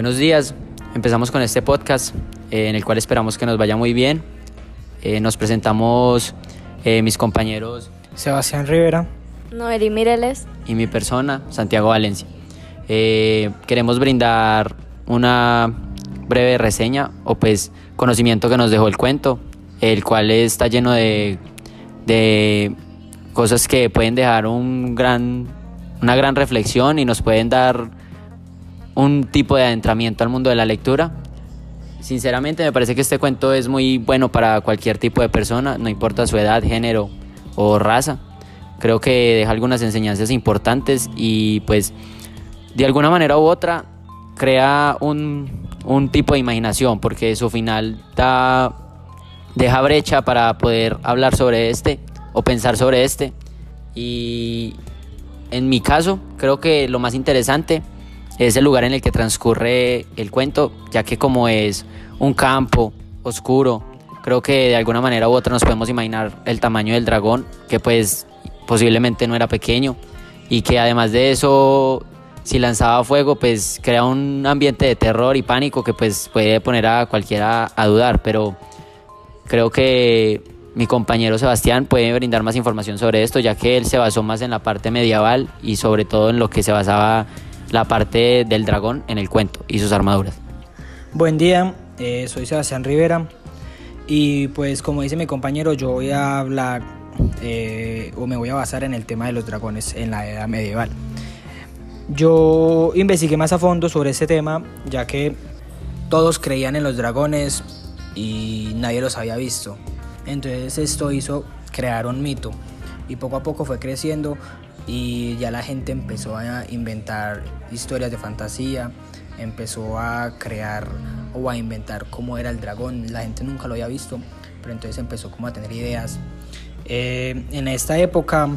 Buenos días, empezamos con este podcast eh, en el cual esperamos que nos vaya muy bien. Eh, nos presentamos eh, mis compañeros Sebastián Rivera, Noeli Mireles y mi persona, Santiago Valencia. queremos brindar una breve reseña o pues conocimiento que nos dejó el cuento, el cual está lleno de, de cosas que pueden dejar un gran, una gran reflexión y nos pueden dar un tipo de adentramiento al mundo de la lectura. Sinceramente me parece que este cuento es muy bueno para cualquier tipo de persona, no importa su edad, género o raza. Creo que deja algunas enseñanzas importantes y pues de alguna manera u otra crea un, un tipo de imaginación porque su final da, deja brecha para poder hablar sobre este o pensar sobre este. Y en mi caso creo que lo más interesante es el lugar en el que transcurre el cuento, ya que como es un campo oscuro, creo que de alguna manera u otra nos podemos imaginar el tamaño del dragón, que pues posiblemente no era pequeño, y que además de eso, si lanzaba fuego, pues crea un ambiente de terror y pánico que pues puede poner a cualquiera a dudar, pero creo que mi compañero Sebastián puede brindar más información sobre esto, ya que él se basó más en la parte medieval y sobre todo en lo que se basaba la parte del dragón en el cuento y sus armaduras. Buen día, eh, soy Sebastián Rivera y pues como dice mi compañero yo voy a hablar eh, o me voy a basar en el tema de los dragones en la edad medieval. Yo investigué más a fondo sobre ese tema ya que todos creían en los dragones y nadie los había visto. Entonces esto hizo crear un mito y poco a poco fue creciendo y ya la gente empezó a inventar historias de fantasía, empezó a crear o a inventar cómo era el dragón. La gente nunca lo había visto, pero entonces empezó como a tener ideas. Eh, en esta época,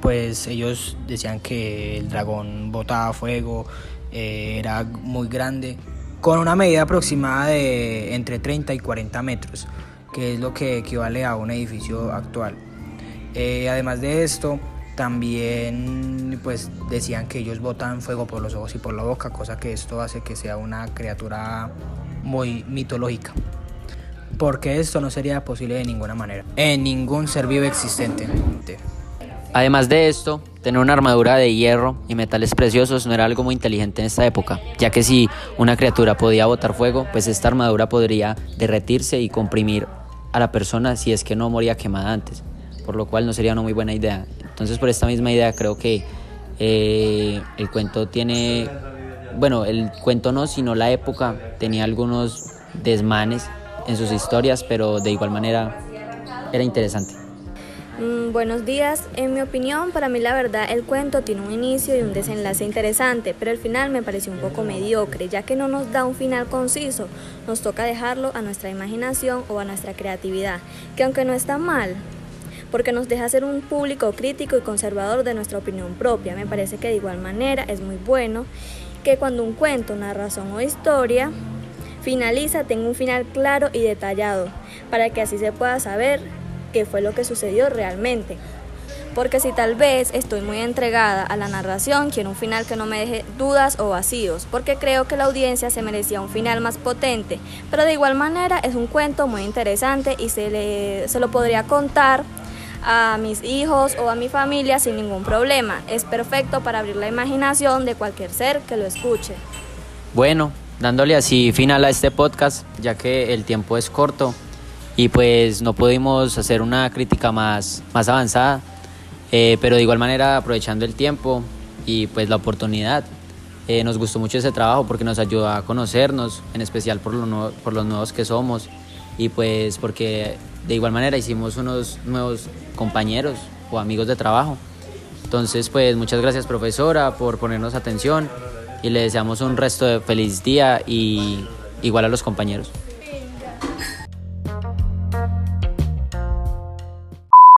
pues ellos decían que el dragón botaba fuego, eh, era muy grande, con una medida aproximada de entre 30 y 40 metros, que es lo que equivale a un edificio actual. Eh, además de esto, también pues decían que ellos botan fuego por los ojos y por la boca, cosa que esto hace que sea una criatura muy mitológica. Porque esto no sería posible de ninguna manera, en ningún ser vivo existente. Además de esto, tener una armadura de hierro y metales preciosos no era algo muy inteligente en esta época, ya que si una criatura podía botar fuego, pues esta armadura podría derretirse y comprimir a la persona si es que no moría quemada antes, por lo cual no sería una muy buena idea. Entonces por esta misma idea creo que eh, el cuento tiene, bueno, el cuento no, sino la época tenía algunos desmanes en sus historias, pero de igual manera era interesante. Mm, buenos días, en mi opinión, para mí la verdad el cuento tiene un inicio y un desenlace interesante, pero el final me pareció un poco mediocre, ya que no nos da un final conciso, nos toca dejarlo a nuestra imaginación o a nuestra creatividad, que aunque no está mal, porque nos deja ser un público crítico y conservador de nuestra opinión propia. Me parece que de igual manera es muy bueno que cuando un cuento, narración o historia finaliza tenga un final claro y detallado, para que así se pueda saber qué fue lo que sucedió realmente. Porque si tal vez estoy muy entregada a la narración, quiero un final que no me deje dudas o vacíos, porque creo que la audiencia se merecía un final más potente. Pero de igual manera es un cuento muy interesante y se, le, se lo podría contar a mis hijos o a mi familia sin ningún problema. Es perfecto para abrir la imaginación de cualquier ser que lo escuche. Bueno, dándole así final a este podcast, ya que el tiempo es corto y pues no pudimos hacer una crítica más, más avanzada, eh, pero de igual manera aprovechando el tiempo y pues la oportunidad. Eh, nos gustó mucho ese trabajo porque nos ayudó a conocernos, en especial por, lo por los nuevos que somos y pues porque de igual manera hicimos unos nuevos compañeros o amigos de trabajo. Entonces, pues muchas gracias profesora por ponernos atención y le deseamos un resto de feliz día y igual a los compañeros.